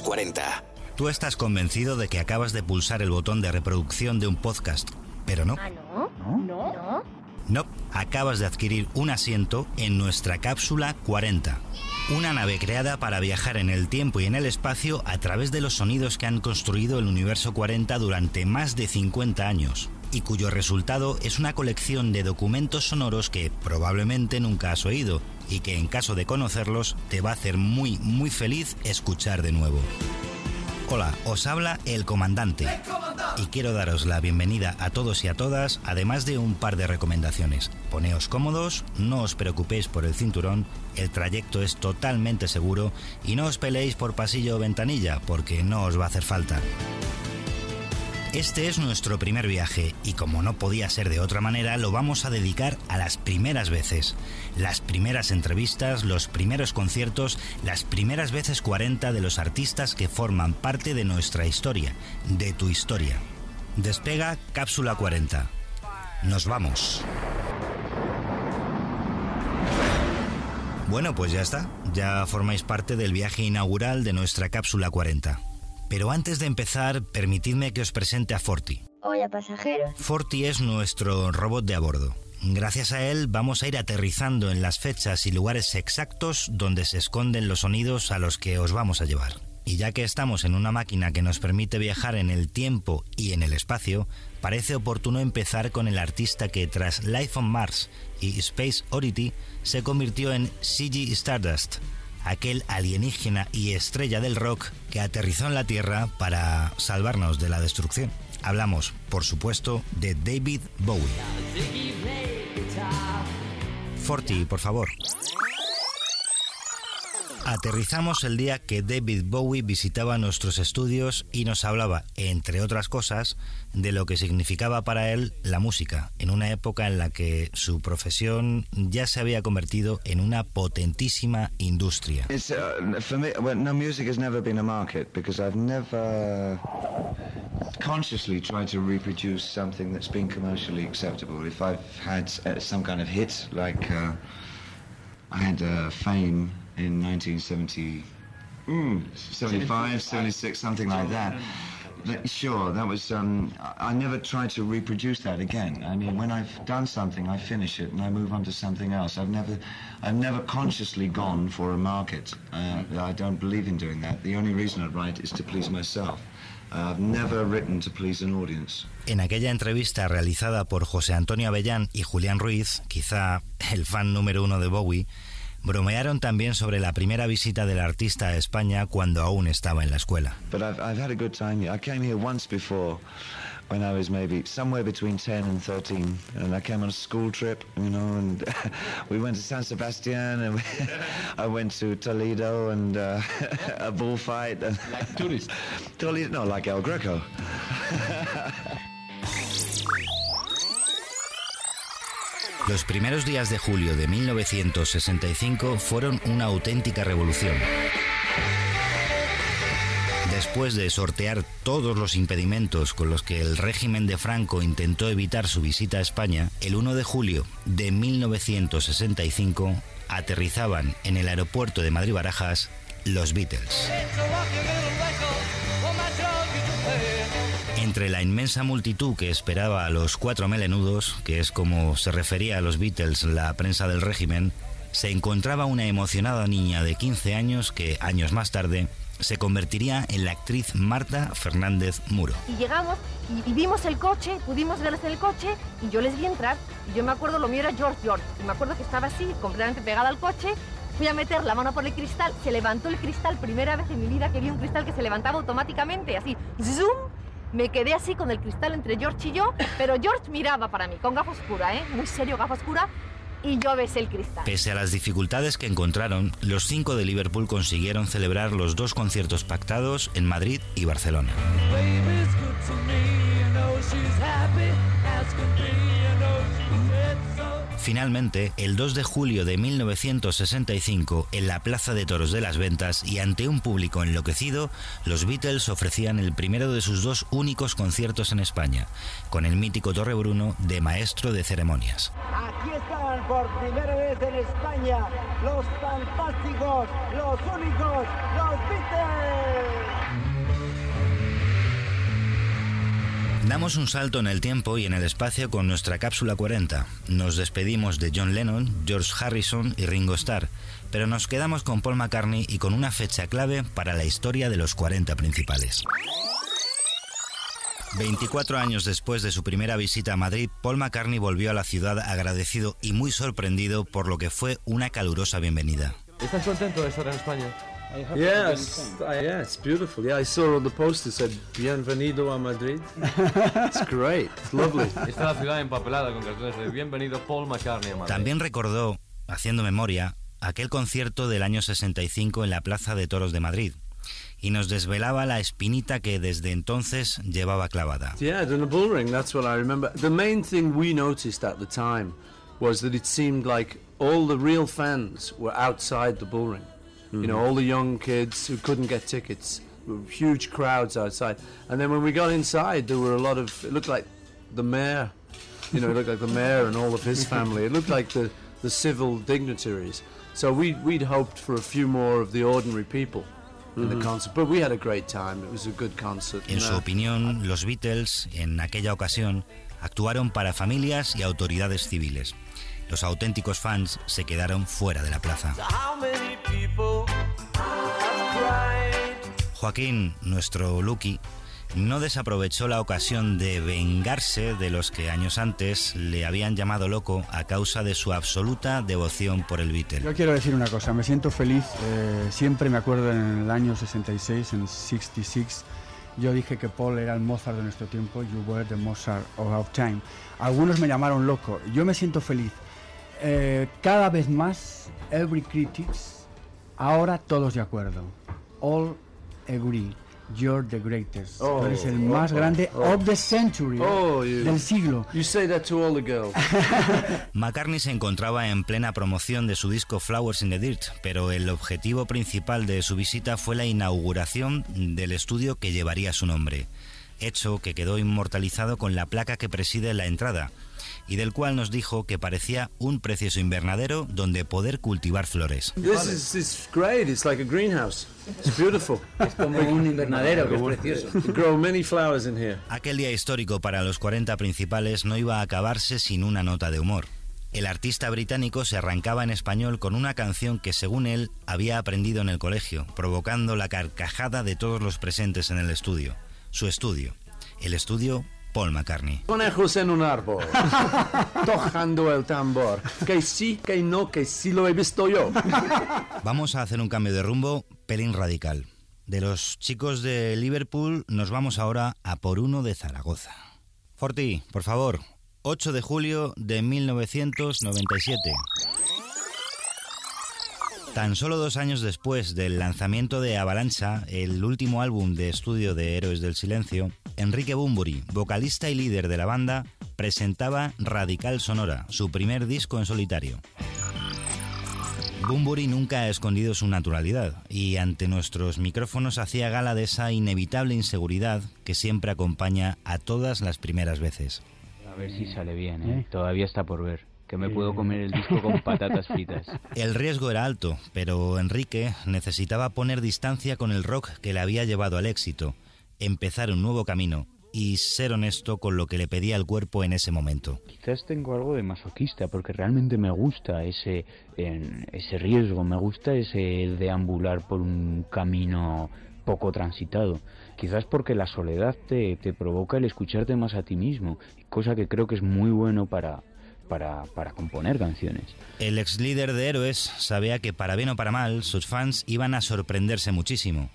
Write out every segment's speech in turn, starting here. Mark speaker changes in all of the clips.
Speaker 1: los 40.
Speaker 2: Tú estás convencido de que acabas de pulsar el botón de reproducción de un podcast, pero no.
Speaker 3: ¿Ah, no? ¿No? ¿No?
Speaker 2: No, acabas de adquirir un asiento en nuestra cápsula 40. Una nave creada para viajar en el tiempo y en el espacio a través de los sonidos que han construido el universo 40 durante más de 50 años y cuyo resultado es una colección de documentos sonoros que probablemente nunca has oído y que en caso de conocerlos te va a hacer muy muy feliz escuchar de nuevo. Hola, os habla el comandante y quiero daros la bienvenida a todos y a todas, además de un par de recomendaciones. Poneos cómodos, no os preocupéis por el cinturón, el trayecto es totalmente seguro y no os peleéis por pasillo o ventanilla porque no os va a hacer falta. Este es nuestro primer viaje y como no podía ser de otra manera, lo vamos a dedicar a las primeras veces. Las primeras entrevistas, los primeros conciertos, las primeras veces 40 de los artistas que forman parte de nuestra historia, de tu historia. Despega Cápsula 40. Nos vamos. Bueno, pues ya está. Ya formáis parte del viaje inaugural de nuestra Cápsula 40. Pero antes de empezar, permitidme que os presente a Forti.
Speaker 3: Hola, pasajeros.
Speaker 2: Forti es nuestro robot de a bordo. Gracias a él vamos a ir aterrizando en las fechas y lugares exactos donde se esconden los sonidos a los que os vamos a llevar. Y ya que estamos en una máquina que nos permite viajar en el tiempo y en el espacio, parece oportuno empezar con el artista que tras Life on Mars y Space Oddity se convirtió en CG Stardust, aquel alienígena y estrella del rock que aterrizó en la Tierra para salvarnos de la destrucción. Hablamos, por supuesto, de David Bowie. Forti, por favor. Aterrizamos el día que David Bowie visitaba nuestros estudios y nos hablaba, entre otras cosas, de lo que significaba para él la música, en una época en la que su profesión ya se había convertido en una potentísima industria.
Speaker 4: Consciously tried to reproduce something that's been commercially acceptable. If I've had uh, some kind of hit, like uh, I had uh, Fame in 1970, mm, 75, 76, something like that. That- Sure, that was. Um, I I never tried to reproduce that again. I mean, when I've done something, I finish it and I move on to something else. I've never, I've never consciously gone for a market. Uh, I don't believe in doing that. The only reason I write is to please myself. I've never written to please an audience.
Speaker 2: En aquella entrevista realizada por José Antonio Avellán y Julián Ruiz, quizá el fan número uno de Bowie, bromearon también sobre la primera visita del artista a España cuando aún estaba en la escuela.
Speaker 4: But I've, I've had a good time here. I came here once before when I was maybe somewhere between 10 and 13. And I came on a school trip, you know, and we went to San Sebastian and we, I went to Toledo and uh, a bullfight. And
Speaker 5: Like tourist.
Speaker 4: Toledo, no, like El Greco.
Speaker 2: Los primeros días de julio de 1965 fueron una auténtica revolución. Después de sortear todos los impedimentos con los que el régimen de Franco intentó evitar su visita a España, el 1 de julio de 1965 aterrizaban en el aeropuerto de Madrid-Barajas los Beatles. Entre la inmensa multitud que esperaba a los cuatro melenudos, que es como se refería a los Beatles la prensa del régimen, se encontraba una emocionada niña de 15 años que, años más tarde, se convertiría en la actriz Marta Fernández Muro.
Speaker 3: Y llegamos y, vimos el coche, pudimos verles el coche y yo les vi entrar. Y yo me acuerdo, lo mío era George George. Y me acuerdo que estaba así, completamente pegada al coche. Fui a meter la mano por el cristal, se levantó el cristal, primera vez en mi vida que vi un cristal que se levantaba automáticamente, así, zoom. Me quedé así con el cristal entre George y yo, pero George miraba para mí, con gafa oscura, ¿eh? Muy serio, gafa oscura, y yo besé el cristal.
Speaker 2: Pese a las dificultades que encontraron, los cinco de Liverpool consiguieron celebrar los dos conciertos pactados en Madrid y Barcelona. Finalmente, el 2 de julio de 1965, en la Plaza de Toros de las Ventas y ante un público enloquecido, los Beatles ofrecían el primero de sus dos únicos conciertos en España, con el mítico Torre Bruno de maestro de ceremonias.
Speaker 6: Aquí están por primera vez en España los fantásticos, los únicos, los Beatles.
Speaker 2: Damos un salto en el tiempo y en el espacio con nuestra cápsula 40. Nos despedimos de John Lennon, George Harrison y Ringo Starr, pero nos quedamos con Paul McCartney y con una fecha clave para la historia de los 40 principales. 24 años después de su primera visita a Madrid, Paul McCartney volvió a la ciudad agradecido y muy sorprendido por lo que fue una calurosa bienvenida.
Speaker 1: ¿Estás contento de estar en España?
Speaker 5: Yes, I, yeah, it's beautiful. Yeah, I saw on the poster said "Bienvenido a Madrid." it's great. It's lovely.
Speaker 1: Está la ciudad empapelada con carteles de Bienvenido Paul McCartney a Madrid.
Speaker 2: También recordó, haciendo memoria, aquel concierto del año 65 en la Plaza de Toros de Madrid y nos desvelaba la espinita que desde entonces llevaba clavada.
Speaker 5: Yeah, in the bull ring. That's what I remember. The main thing we noticed at the time was that it seemed like all the real fans were outside the bull ring. You know, all the young kids who couldn't get tickets, there huge crowds outside. And then when we got inside, there were a lot of. It looked like the mayor. You know, it looked like the mayor and all of his family. It looked like the the civil dignitaries. So we we'd hoped for a few more of the ordinary people. In the concert, but we had a great time. It was a good concert.
Speaker 2: En su
Speaker 5: uh,
Speaker 2: opinión, los Beatles, en aquella ocasión, actuaron para familias y autoridades civiles. Los auténticos fans se quedaron fuera de la plaza.
Speaker 7: How
Speaker 2: Joaquín, nuestro Lucky, no desaprovechó la ocasión de vengarse de los que años antes le habían llamado loco a causa de su absoluta devoción por el Beatle.
Speaker 8: Yo quiero decir una cosa, me siento feliz, eh, siempre me acuerdo en el año 66, en 66, yo dije que Paul era el Mozart de nuestro tiempo, you were the Mozart of our time. Algunos me llamaron loco, yo me siento feliz. Eh, cada vez más, every critics, ahora todos de acuerdo. All agree. You're the greatest.
Speaker 5: Oh,
Speaker 8: Tú eres el más
Speaker 5: oh,
Speaker 8: grande
Speaker 5: oh.
Speaker 8: of the century,
Speaker 5: Oh, you-
Speaker 8: del siglo.
Speaker 5: You say that to all the girls.
Speaker 2: McCartney se encontraba en plena promoción de su disco Flowers in the Dirt, pero el objetivo principal de su visita fue la inauguración del estudio que llevaría su nombre, hecho que quedó inmortalizado con la placa que preside la entrada, y del cual nos dijo que parecía un precioso invernadero donde poder cultivar flores.
Speaker 5: this is it's great. It's like a greenhouse. It's beautiful.
Speaker 9: Como un invernadero, que es precioso.
Speaker 5: Grow many flowers in here.
Speaker 2: Aquel día histórico para los 40 principales no iba a acabarse sin una nota de humor. El artista británico se arrancaba en español con una canción que según él había aprendido en el colegio, provocando la carcajada de todos los presentes en el estudio. Su estudio. El estudio Paul McCartney.
Speaker 5: Conejos en un árbol, tocando el tambor. Que sí, que no, que sí lo he visto yo.
Speaker 2: Vamos a hacer un cambio de rumbo pelín radical. De los chicos de Liverpool nos vamos ahora a por uno de Zaragoza. Forti, por favor, 8 de julio de 1997. Tan solo dos años después del lanzamiento de Avalancha, el último álbum de estudio de Héroes del Silencio, Enrique Bunbury, vocalista y líder de la banda, presentaba Radical Sonora, su primer disco en solitario. Bunbury nunca ha escondido su naturalidad y ante nuestros micrófonos hacía gala de esa inevitable inseguridad que siempre acompaña a todas las primeras veces.
Speaker 9: A ver si sale bien, ¿eh? Todavía está por ver. Que me puedo comer el disco con patatas fritas.
Speaker 2: El riesgo era alto, pero Enrique necesitaba poner distancia con el rock que le había llevado al éxito, empezar un nuevo camino y ser honesto con lo que le pedía el cuerpo en ese momento.
Speaker 9: Quizás tengo algo de masoquista, porque realmente me gusta ese, en- ese riesgo, me gusta ese deambular por un camino poco transitado. Quizás porque la soledad te, te provoca el escucharte más a ti mismo, cosa que creo que es muy bueno para, para, para componer canciones.
Speaker 2: El ex líder de Héroes sabía que para bien o para mal sus fans iban a sorprenderse muchísimo.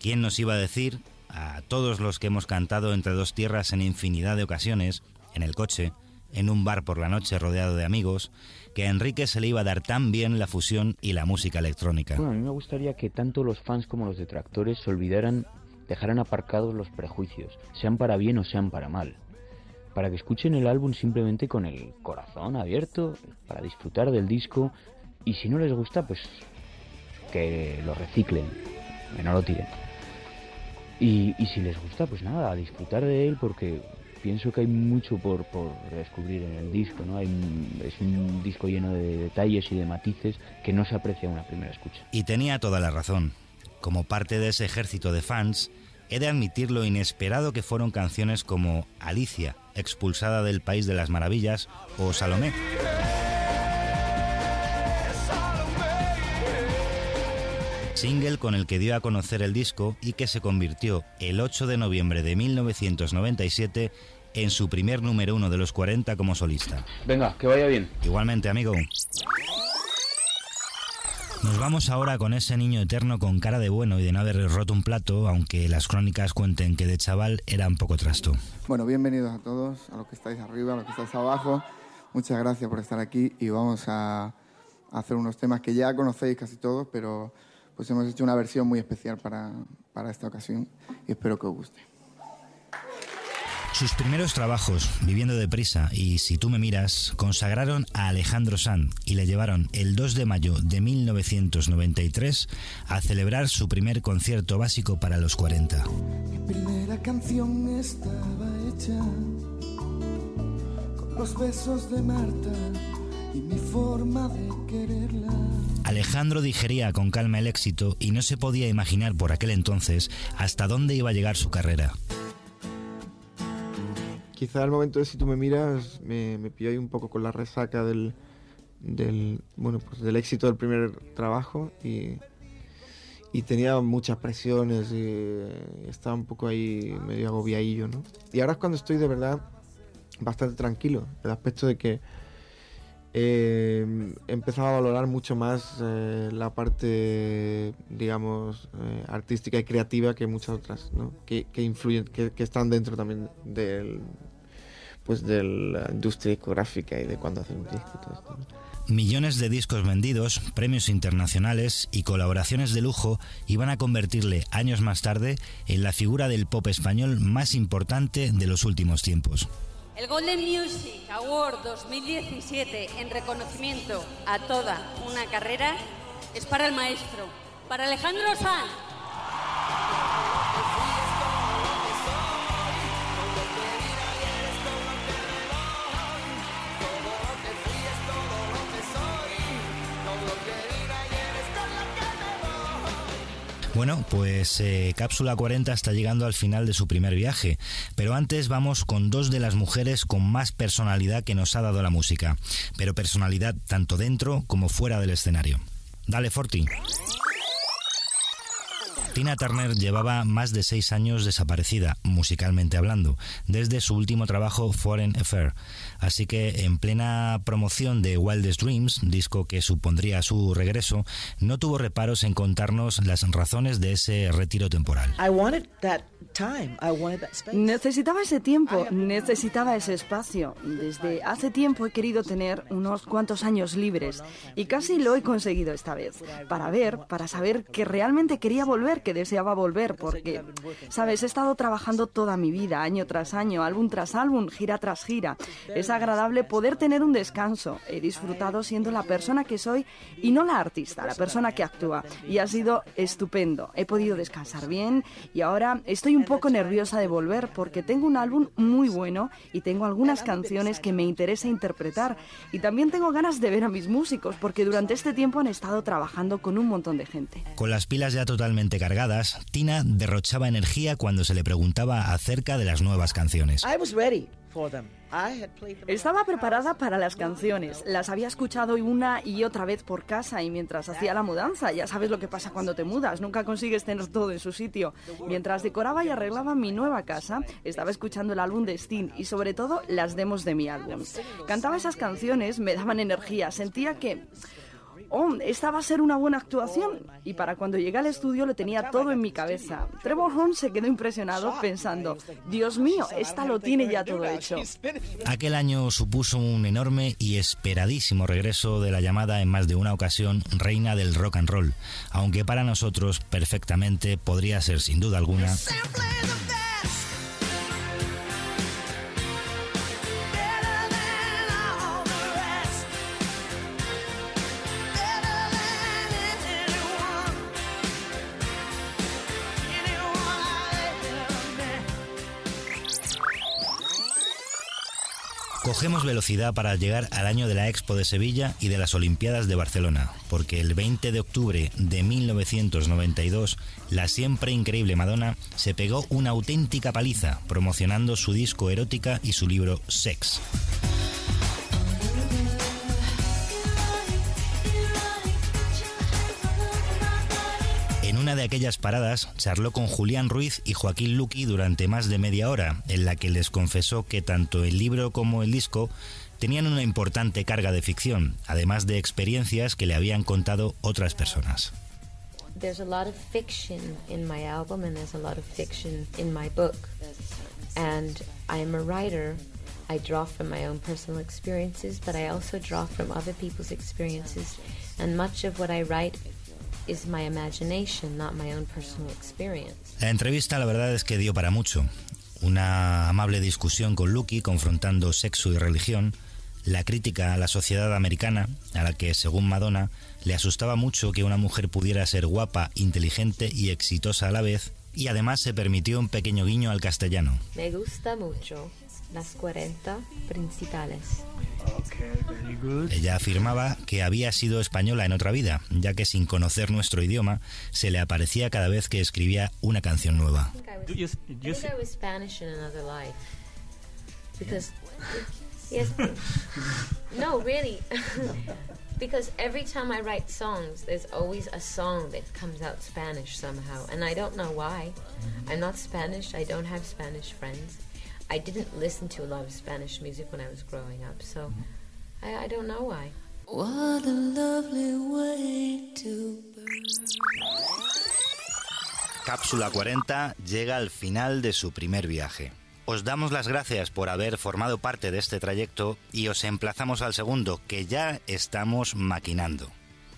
Speaker 2: ¿Quién nos iba a decir, a todos los que hemos cantado entre dos tierras en infinidad de ocasiones, en el coche, en un bar por la noche rodeado de amigos, que a Enrique se le iba a dar tan bien la fusión y la música electrónica?
Speaker 9: Bueno, a mí me gustaría que tanto los fans como los detractores se olvidaran, dejaran aparcados los prejuicios, sean para bien o sean para mal. Para que escuchen el álbum simplemente con el corazón abierto, para disfrutar del disco, y si no les gusta, pues que lo reciclen, que no lo tiren. Y, si les gusta, pues nada, disfrutar de él porque pienso que hay mucho por, por descubrir en el disco, ¿no? Hay, es un disco lleno de detalles y de matices que no se aprecia a una primera escucha.
Speaker 2: Y tenía toda la razón. Como parte de ese ejército de fans, he de admitir lo inesperado que fueron canciones como Alicia, expulsada del País de las Maravillas, o Salomé. Single con el que dio a conocer el disco y que se convirtió el 8 de noviembre de 1997 en su primer número uno de los 40 como solista.
Speaker 9: Venga, que vaya bien.
Speaker 2: Igualmente, amigo. Nos vamos ahora con ese niño eterno con cara de bueno y de no haber roto un plato, aunque las crónicas cuenten que de chaval era un poco trasto.
Speaker 10: Bueno, bienvenidos a todos, a los que estáis arriba, a los que estáis abajo. Muchas gracias por estar aquí y vamos a hacer unos temas que ya conocéis casi todos, pero pues hemos hecho una versión muy especial para, para esta ocasión y espero que os guste.
Speaker 2: Sus primeros trabajos, Viviendo deprisa y Si tú me miras, consagraron a Alejandro Sanz y le llevaron el 2 de mayo de 1993 a celebrar su primer concierto básico para los 40.
Speaker 11: Mi primera canción estaba hecha con los besos de Marta y mi forma de quererla.
Speaker 2: Alejandro digería con calma el éxito y no se podía imaginar por aquel entonces hasta dónde iba a llegar su carrera.
Speaker 12: Quizá al momento de si tú me miras me, me pilló ahí un poco con la resaca del, del bueno pues del éxito del primer trabajo y, y tenía muchas presiones y estaba un poco ahí medio agobiadillo, ¿no? Y ahora es cuando estoy de verdad bastante tranquilo, el aspecto de que eh, he empezado a valorar mucho más eh, la parte, digamos, eh, artística y creativa que muchas otras, ¿no? que, que influyen, que están dentro también del, pues de la industria discográfica y de cuando hacen un disco todo esto. ¿no?
Speaker 2: Millones de discos vendidos, premios internacionales y colaboraciones de lujo iban a convertirle años más tarde en la figura del pop español más importante de los últimos tiempos.
Speaker 13: El Golden Music Award 2017 en reconocimiento a toda una carrera es para el maestro, para Alejandro Sanz.
Speaker 2: Bueno, pues eh, Cápsula 40 está llegando al final de su primer viaje, pero antes vamos con dos de las mujeres con más personalidad que nos ha dado la música, pero personalidad tanto dentro como fuera del escenario. Dale, Forti. Tina Turner llevaba más de seis años desaparecida, musicalmente hablando, desde su último trabajo Foreign Affair. Así que en plena promoción de Wildest Dreams, disco que supondría su regreso, no tuvo reparos en contarnos las razones de ese retiro temporal.
Speaker 14: Necesitaba ese tiempo, necesitaba ese espacio. Desde hace tiempo he querido tener unos cuantos años libres y casi lo he conseguido esta vez. Para ver, para saber que realmente quería volver, que deseaba volver, porque, sabes, he estado trabajando toda mi vida, año tras año, álbum tras álbum, gira tras gira. Es agradable poder tener un descanso. He disfrutado siendo la persona que soy y no la artista, la persona que actúa. Y ha sido estupendo. He podido descansar bien y ahora estoy un poco nerviosa de volver porque tengo un álbum muy bueno y tengo algunas canciones que me interesa interpretar. Y también tengo ganas de ver a mis músicos porque durante este tiempo han estado trabajando con un montón de gente.
Speaker 2: Con las pilas ya totalmente cargadas, Tina derrochaba energía cuando se le preguntaba acerca de las nuevas canciones.
Speaker 14: Estaba preparada para las canciones. Las había escuchado una y otra vez por casa y mientras hacía la mudanza. Ya sabes lo que pasa cuando te mudas. Nunca consigues tener todo en su sitio. Mientras decoraba y arreglaba mi nueva casa, estaba escuchando el álbum de Sting y sobre todo las demos de mi álbum. Cantaba esas canciones, me daban energía. Sentía que oh, esta va a ser una buena actuación. Y para cuando llegué al estudio lo tenía todo en mi cabeza. Trevor Horn se quedó impresionado pensando, Dios mío, esta lo tiene ya todo hecho.
Speaker 2: Aquel año supuso un enorme y esperadísimo regreso de la llamada en más de una ocasión reina del rock and roll, aunque para nosotros perfectamente podría ser sin duda alguna Cogemos velocidad para llegar al año de la Expo de Sevilla y de las Olimpiadas de Barcelona, porque el 20 de octubre de 1992, la siempre increíble Madonna se pegó una auténtica paliza promocionando su disco erótica y su libro Sex. Una de aquellas paradas charló con Julián Ruiz y Joaquín Luqui durante más de media hora, en la que les confesó que tanto el libro como el disco tenían una importante carga de ficción, además de experiencias que le habían contado otras personas.
Speaker 15: There's a lot of fiction in my album and there's a lot of fiction in my book. And I am a writer. I draw from my own personal experiences, but I also draw from other people's experiences. And much of what I write is my imagination, not my own personal experience.
Speaker 2: La entrevista la verdad es que dio para mucho. Una amable discusión con Lucky confrontando sexo y religión, la crítica a la sociedad americana, a la que, según Madonna, le asustaba mucho que una mujer pudiera ser guapa, inteligente y exitosa a la vez, y además se permitió un pequeño guiño al castellano.
Speaker 15: Me gusta mucho las 40 principales.
Speaker 2: Ella afirmaba que había sido española en otra vida, ya que sin conocer nuestro idioma se le aparecía cada vez que escribía una canción nueva.
Speaker 15: No, really. because every time I write songs, there's always a song that comes out Spanish somehow. And I don't know why. I'm not Spanish, I don't have Spanish friends. I didn't listen to a lot of Spanish music when I was growing up, so I, I don't know why.
Speaker 11: What a lovely way to
Speaker 2: Cápsula 40 llega al final de su primer viaje. Os damos las gracias por haber formado parte de este trayecto y os emplazamos al segundo, que ya estamos maquinando.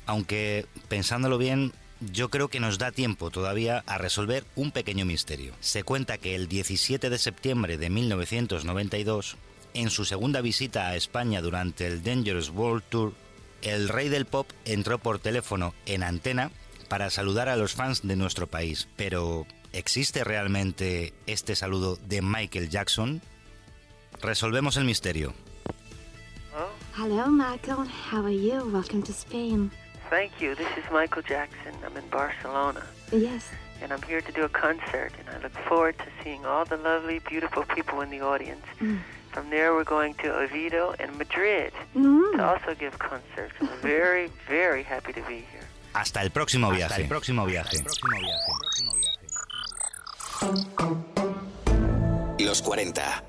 Speaker 2: Aunque, pensándolo bien, yo creo que nos da tiempo todavía a resolver un pequeño misterio. Se cuenta que el 17 de septiembre de 1992, en su segunda visita a España durante el Dangerous World Tour, el rey del pop entró por teléfono en antena para saludar a los fans de nuestro país. Pero, ¿existe realmente este saludo de Michael Jackson? Resolvemos el misterio.
Speaker 16: Hello, Michael. How are you? Welcome to Spain.
Speaker 17: Thank you. This is Michael Jackson. I'm in Barcelona.
Speaker 16: Yes.
Speaker 17: And I'm here to do a concert, and I look forward to seeing all the lovely, beautiful people in the audience.
Speaker 16: Mm.
Speaker 17: From there, we're going to Oviedo and Madrid
Speaker 16: Mm.
Speaker 17: to also give concerts. I'm very, very happy to be here.
Speaker 2: Hasta el próximo viaje. Hasta el próximo viaje.
Speaker 18: Los 40.